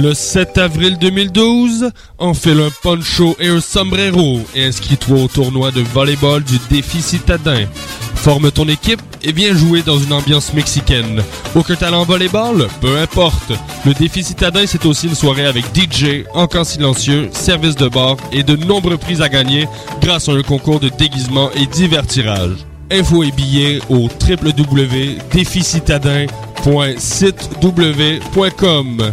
Le 7 avril 2012, enfile un poncho et un sombrero et inscris-toi au tournoi de volleyball du défi citadin? Forme ton équipe et viens jouer dans une ambiance mexicaine. Aucun talent en volleyball? Peu importe. Le défi citadin, c'est aussi une soirée avec DJ, encans silencieux, service de bar et de nombreux prix à gagner grâce à un concours de déguisement et divers tirages. Infos et billets au www.déficitadin.sitew.com.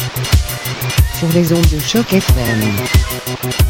sur les ondes de choc FM.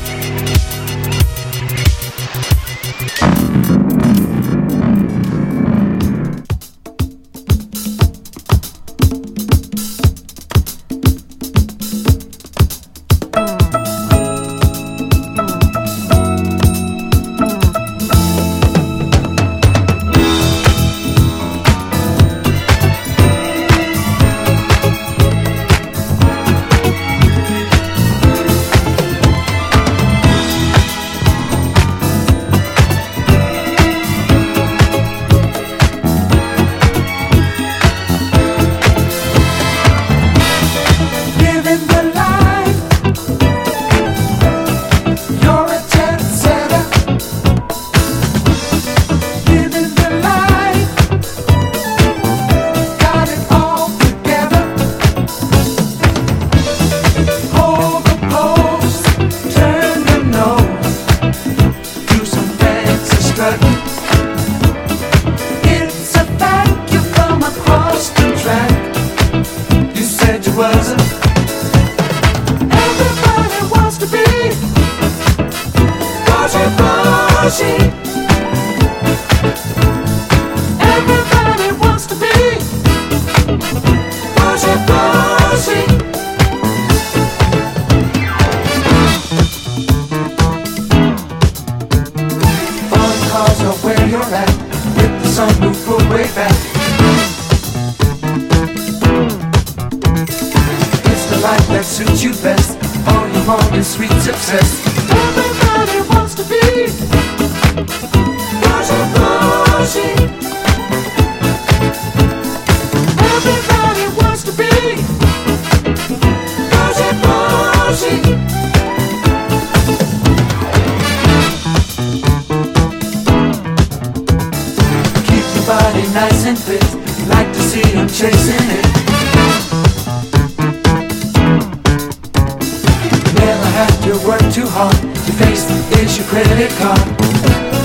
Your face is your credit card.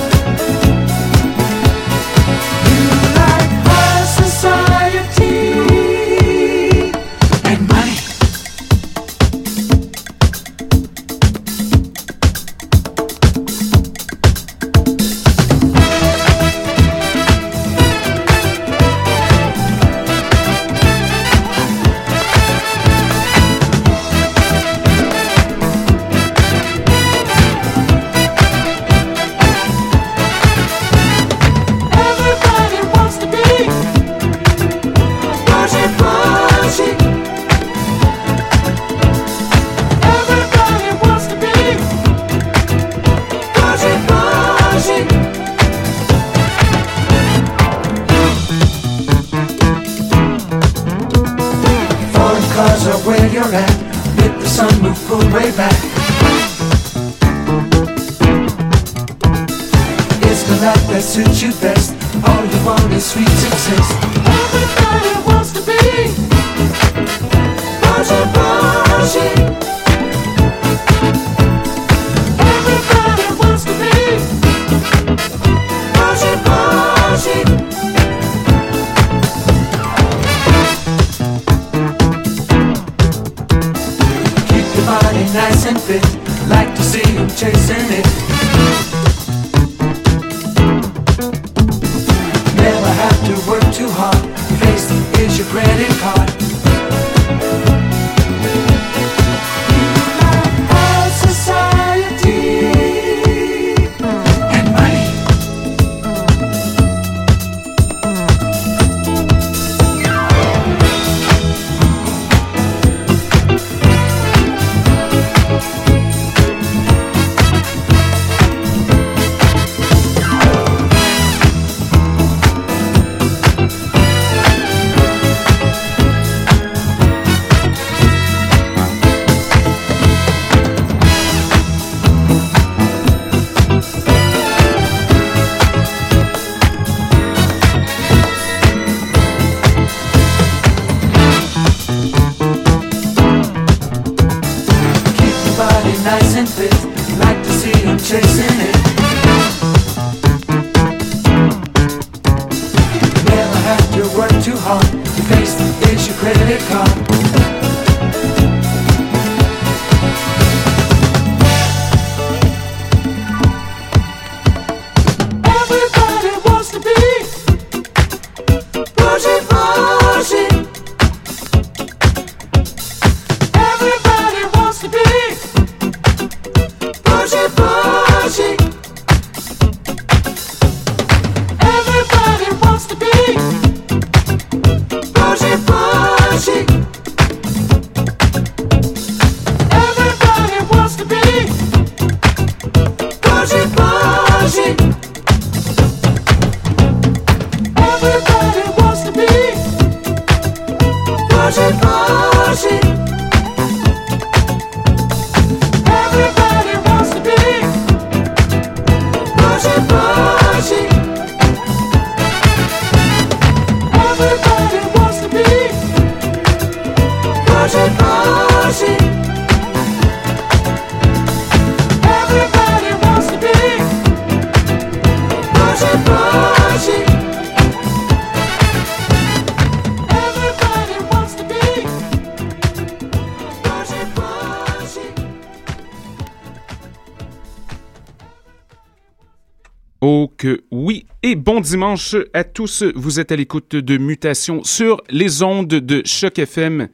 Donc oui, et bon dimanche à tous. Vous êtes à l'écoute de Mutation sur les ondes de Choc FM.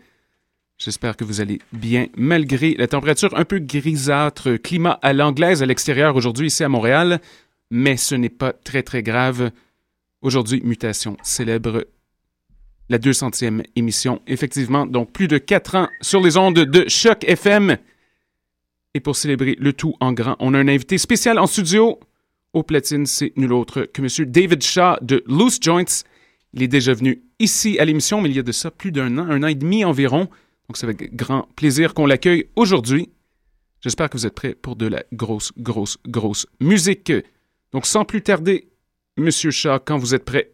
J'espère que vous allez bien malgré la température un peu grisâtre, climat à l'anglaise à l'extérieur aujourd'hui ici à Montréal, mais ce n'est pas très très grave. Aujourd'hui, Mutation célèbre la 200e émission, effectivement, donc plus de 4 ans sur les ondes de Choc FM. Et pour célébrer le tout en grand, on a un invité spécial en studio. Au platine, c'est nul autre que M. David Shaw de Loose Joints. Il est déjà venu ici à l'émission, mais il y a de ça plus d'un an, un an et demi environ. Donc, c'est avec grand plaisir qu'on l'accueille aujourd'hui. J'espère que vous êtes prêts pour de la grosse, grosse, grosse musique. Donc, sans plus tarder, Monsieur Shaw, quand vous êtes prêt,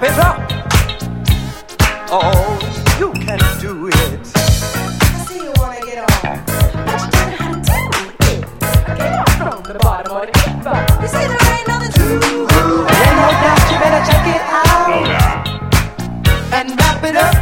Snap it up. Oh, you can do it. I see you wanna get on. How to do it. Get from the bottom the. You say there ain't to you better check it out. And wrap it up.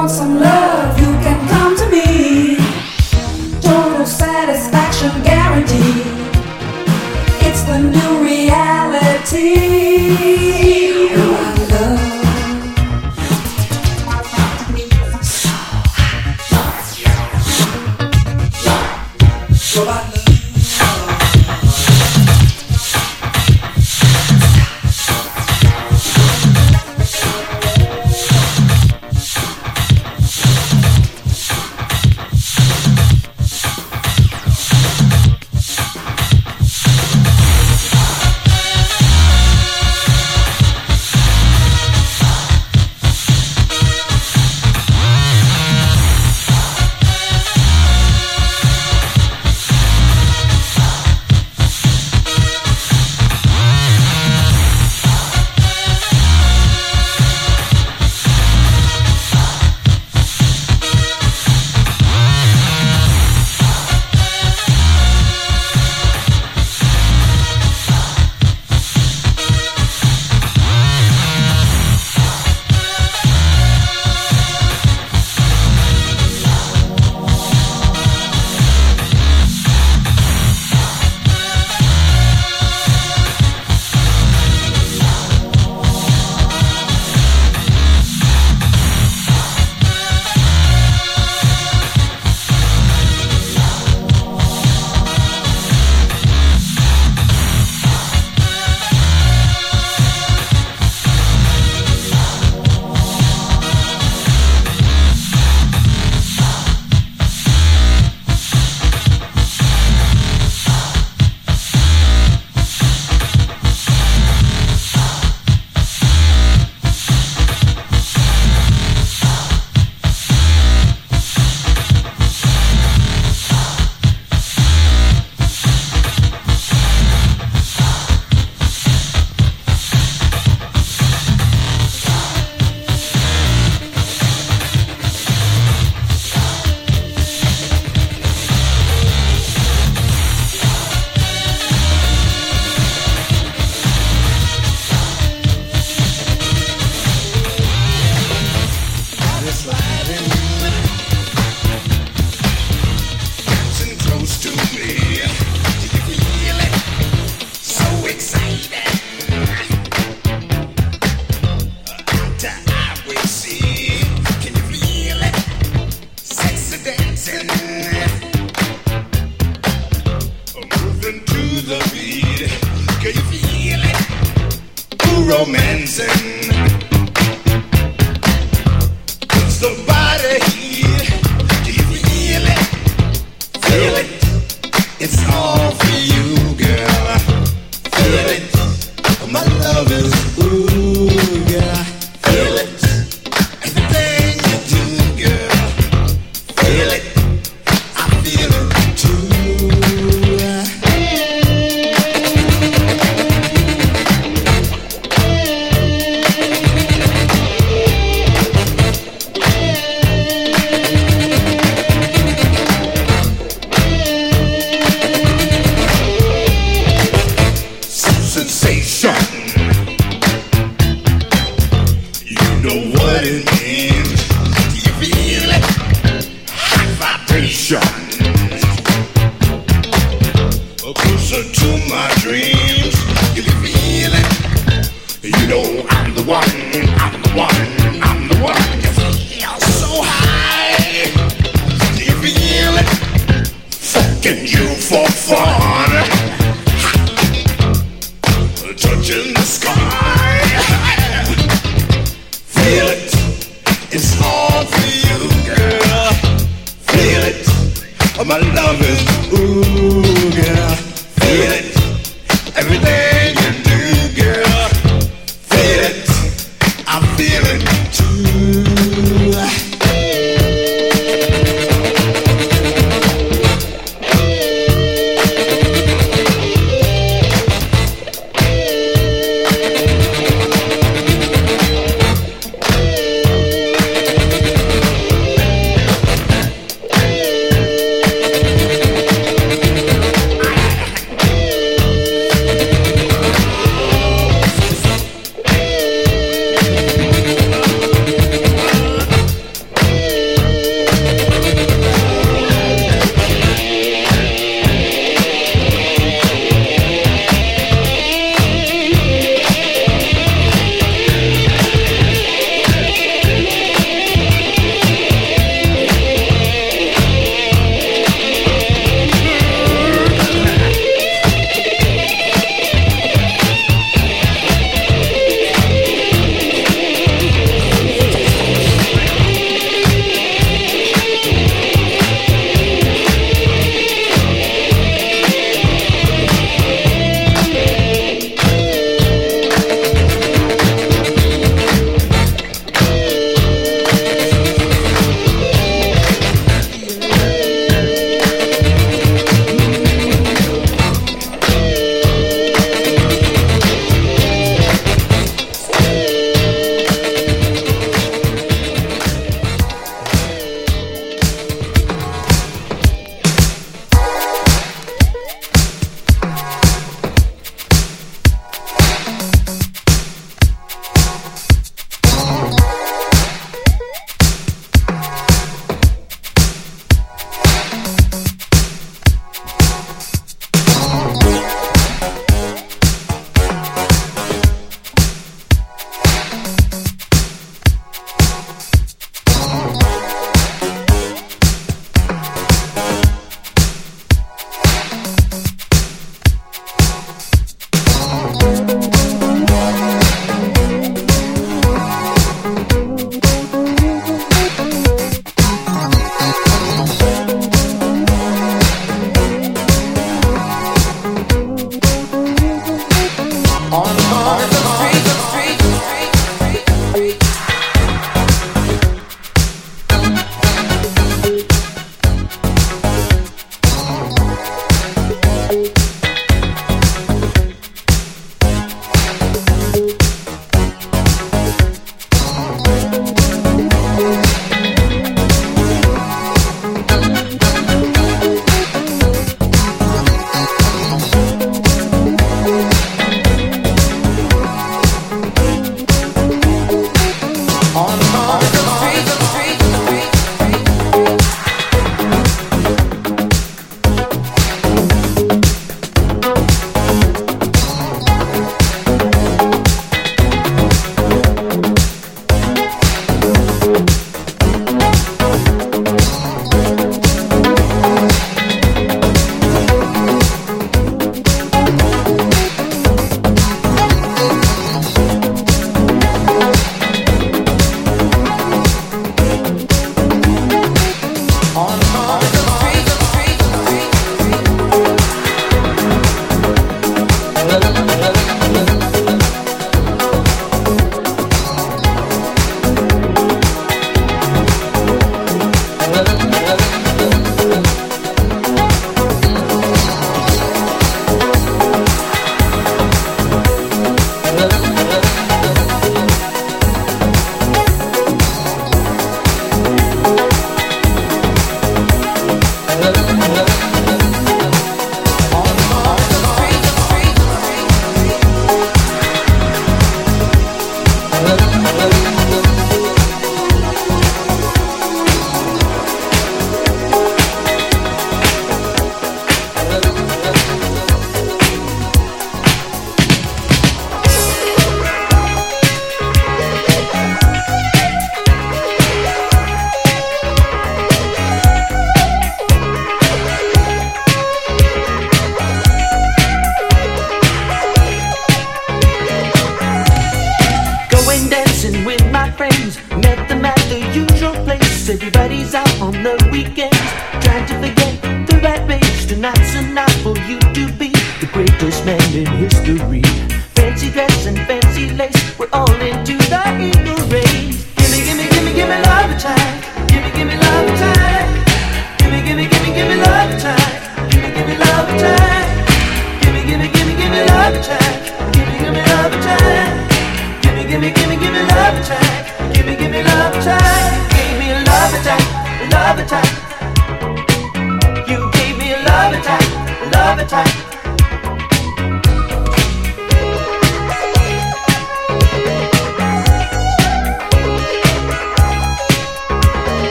want some love. You temptation. Closer to my dreams, you can feel it. You know I'm the one, I'm the one, I'm the one.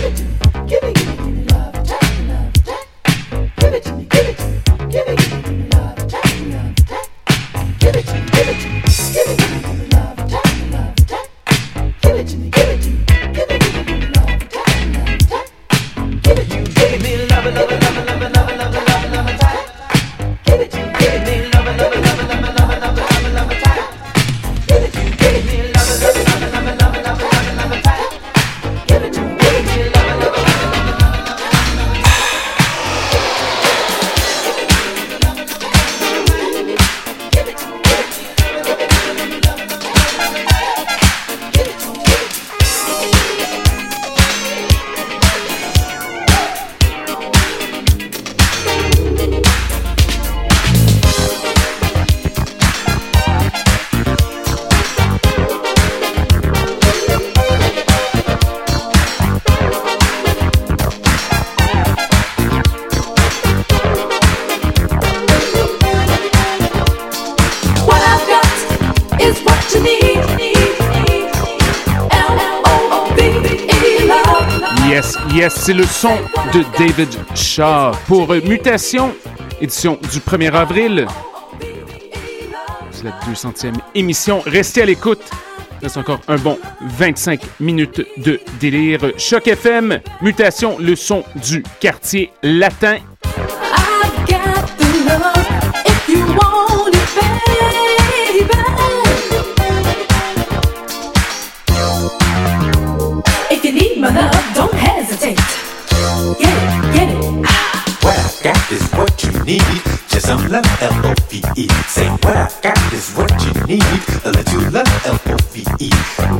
Give me. Give it. son de David Shaw pour Mutation, édition du 1er avril. C'est la 200e émission. Restez à l'écoute. Il reste encore un bon 25 minutes de délire. Choc FM, Mutation, le son du quartier latin need. Just some love, L-O-V-E. Say what I got is what you need. I'll let you love, L-O-V-E.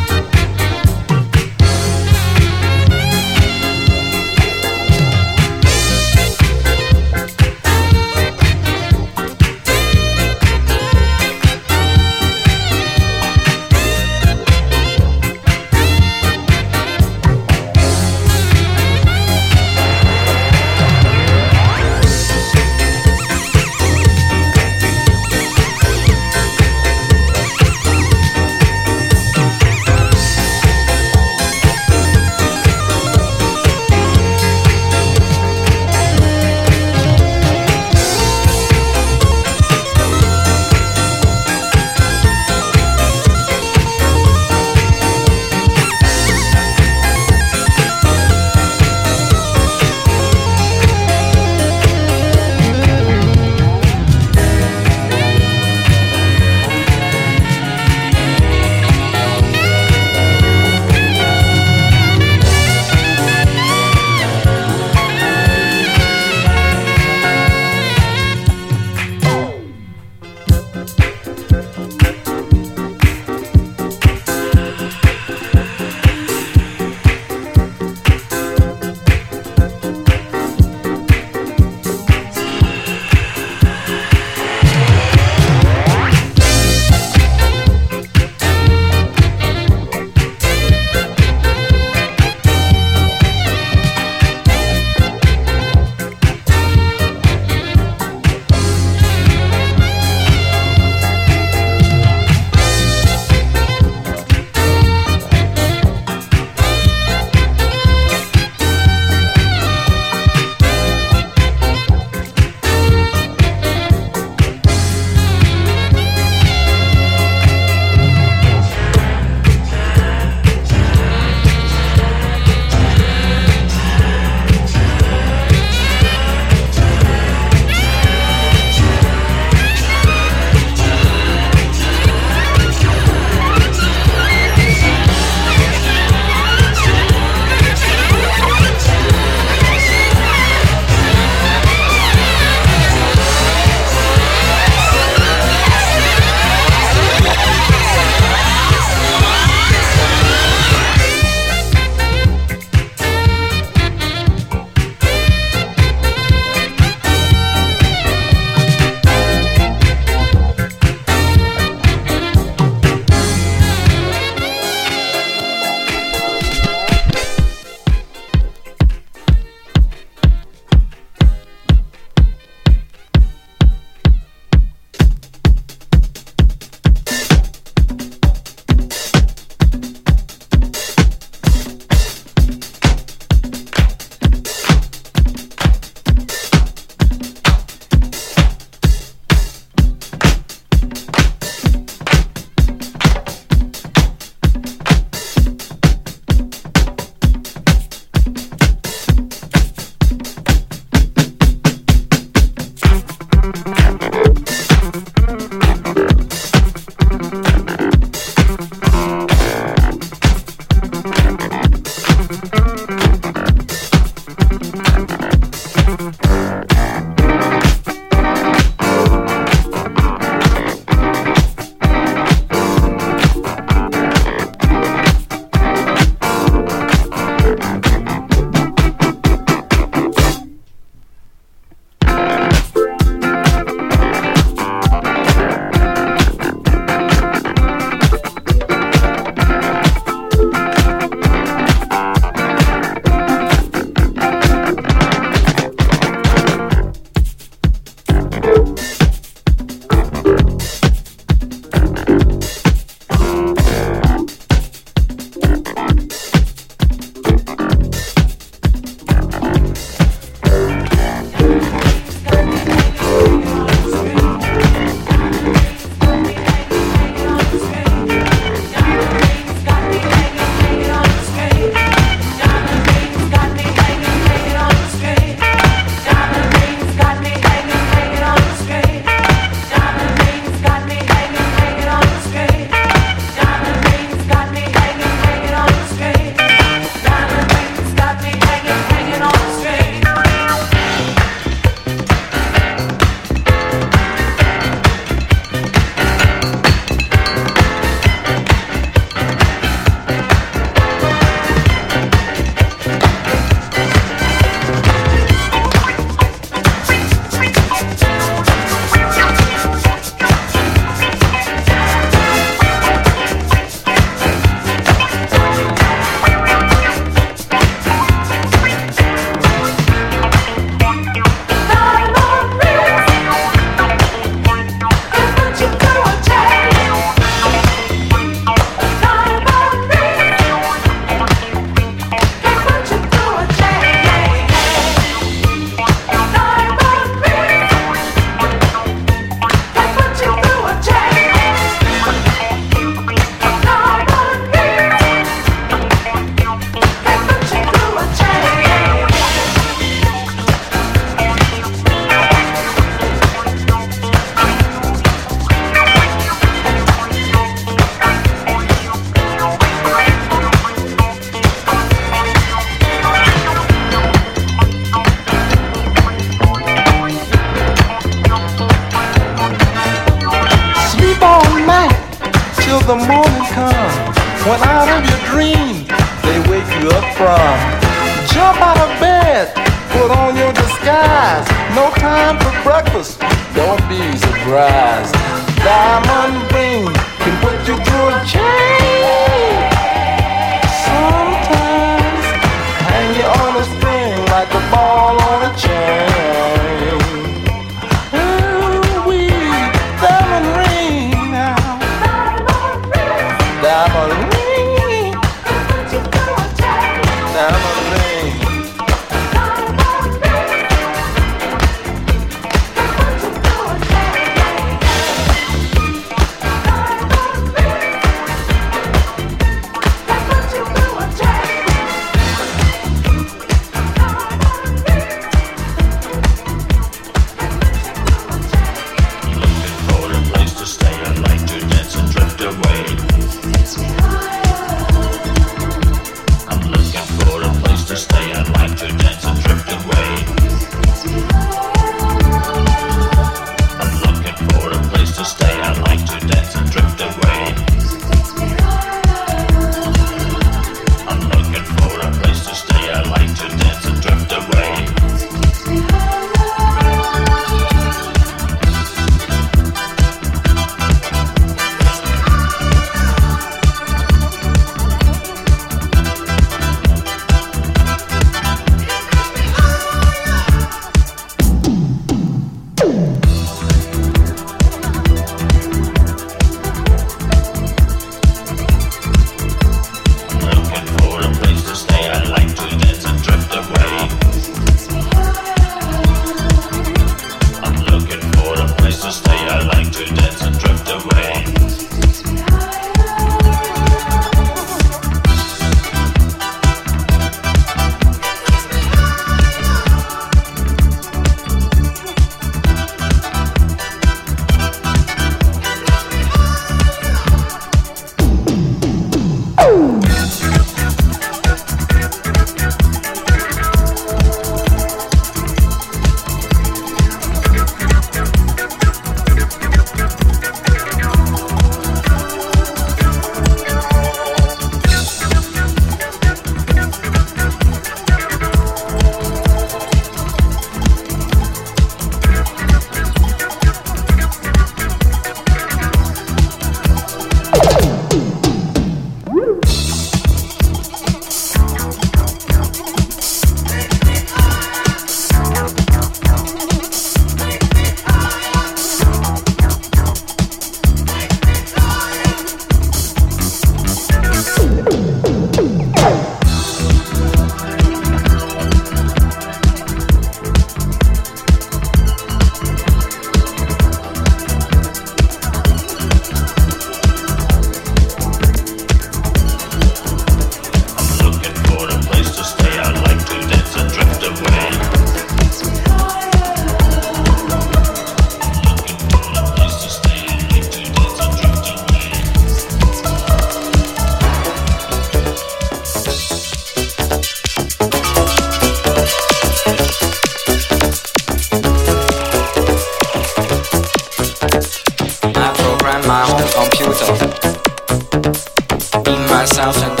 myself. Be myself and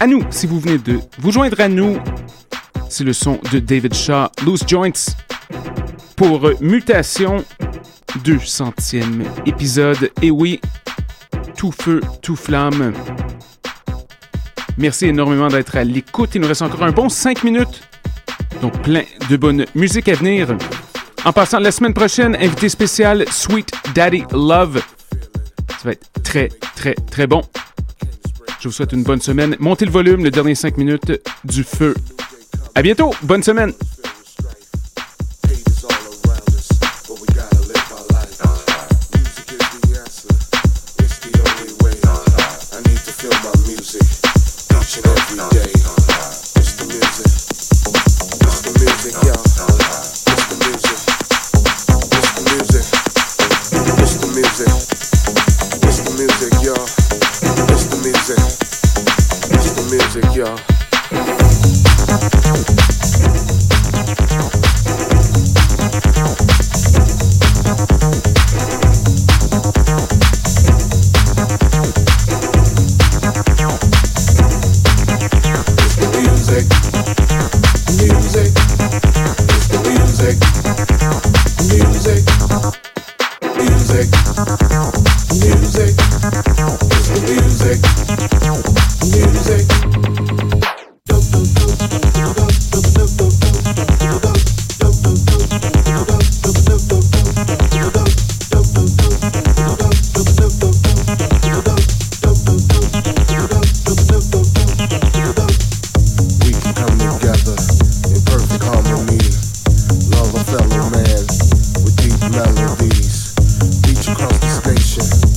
à nous si vous venez de vous joindre à nous. C'est le son de David Shaw, Loose Joints, pour euh, Mutation, 200e épisode. Et oui, tout feu, tout flamme. Merci énormément d'être à l'écoute. Il nous reste encore un bon 5 minutes. Donc plein de bonne musique à venir. En passant, la semaine prochaine, invité spécial Sweet Daddy Love. Ça va être très, très, très bon. Je vous souhaite une bonne semaine. Montez le volume, les dernières cinq minutes du feu. À bientôt. Bonne semaine. Connection.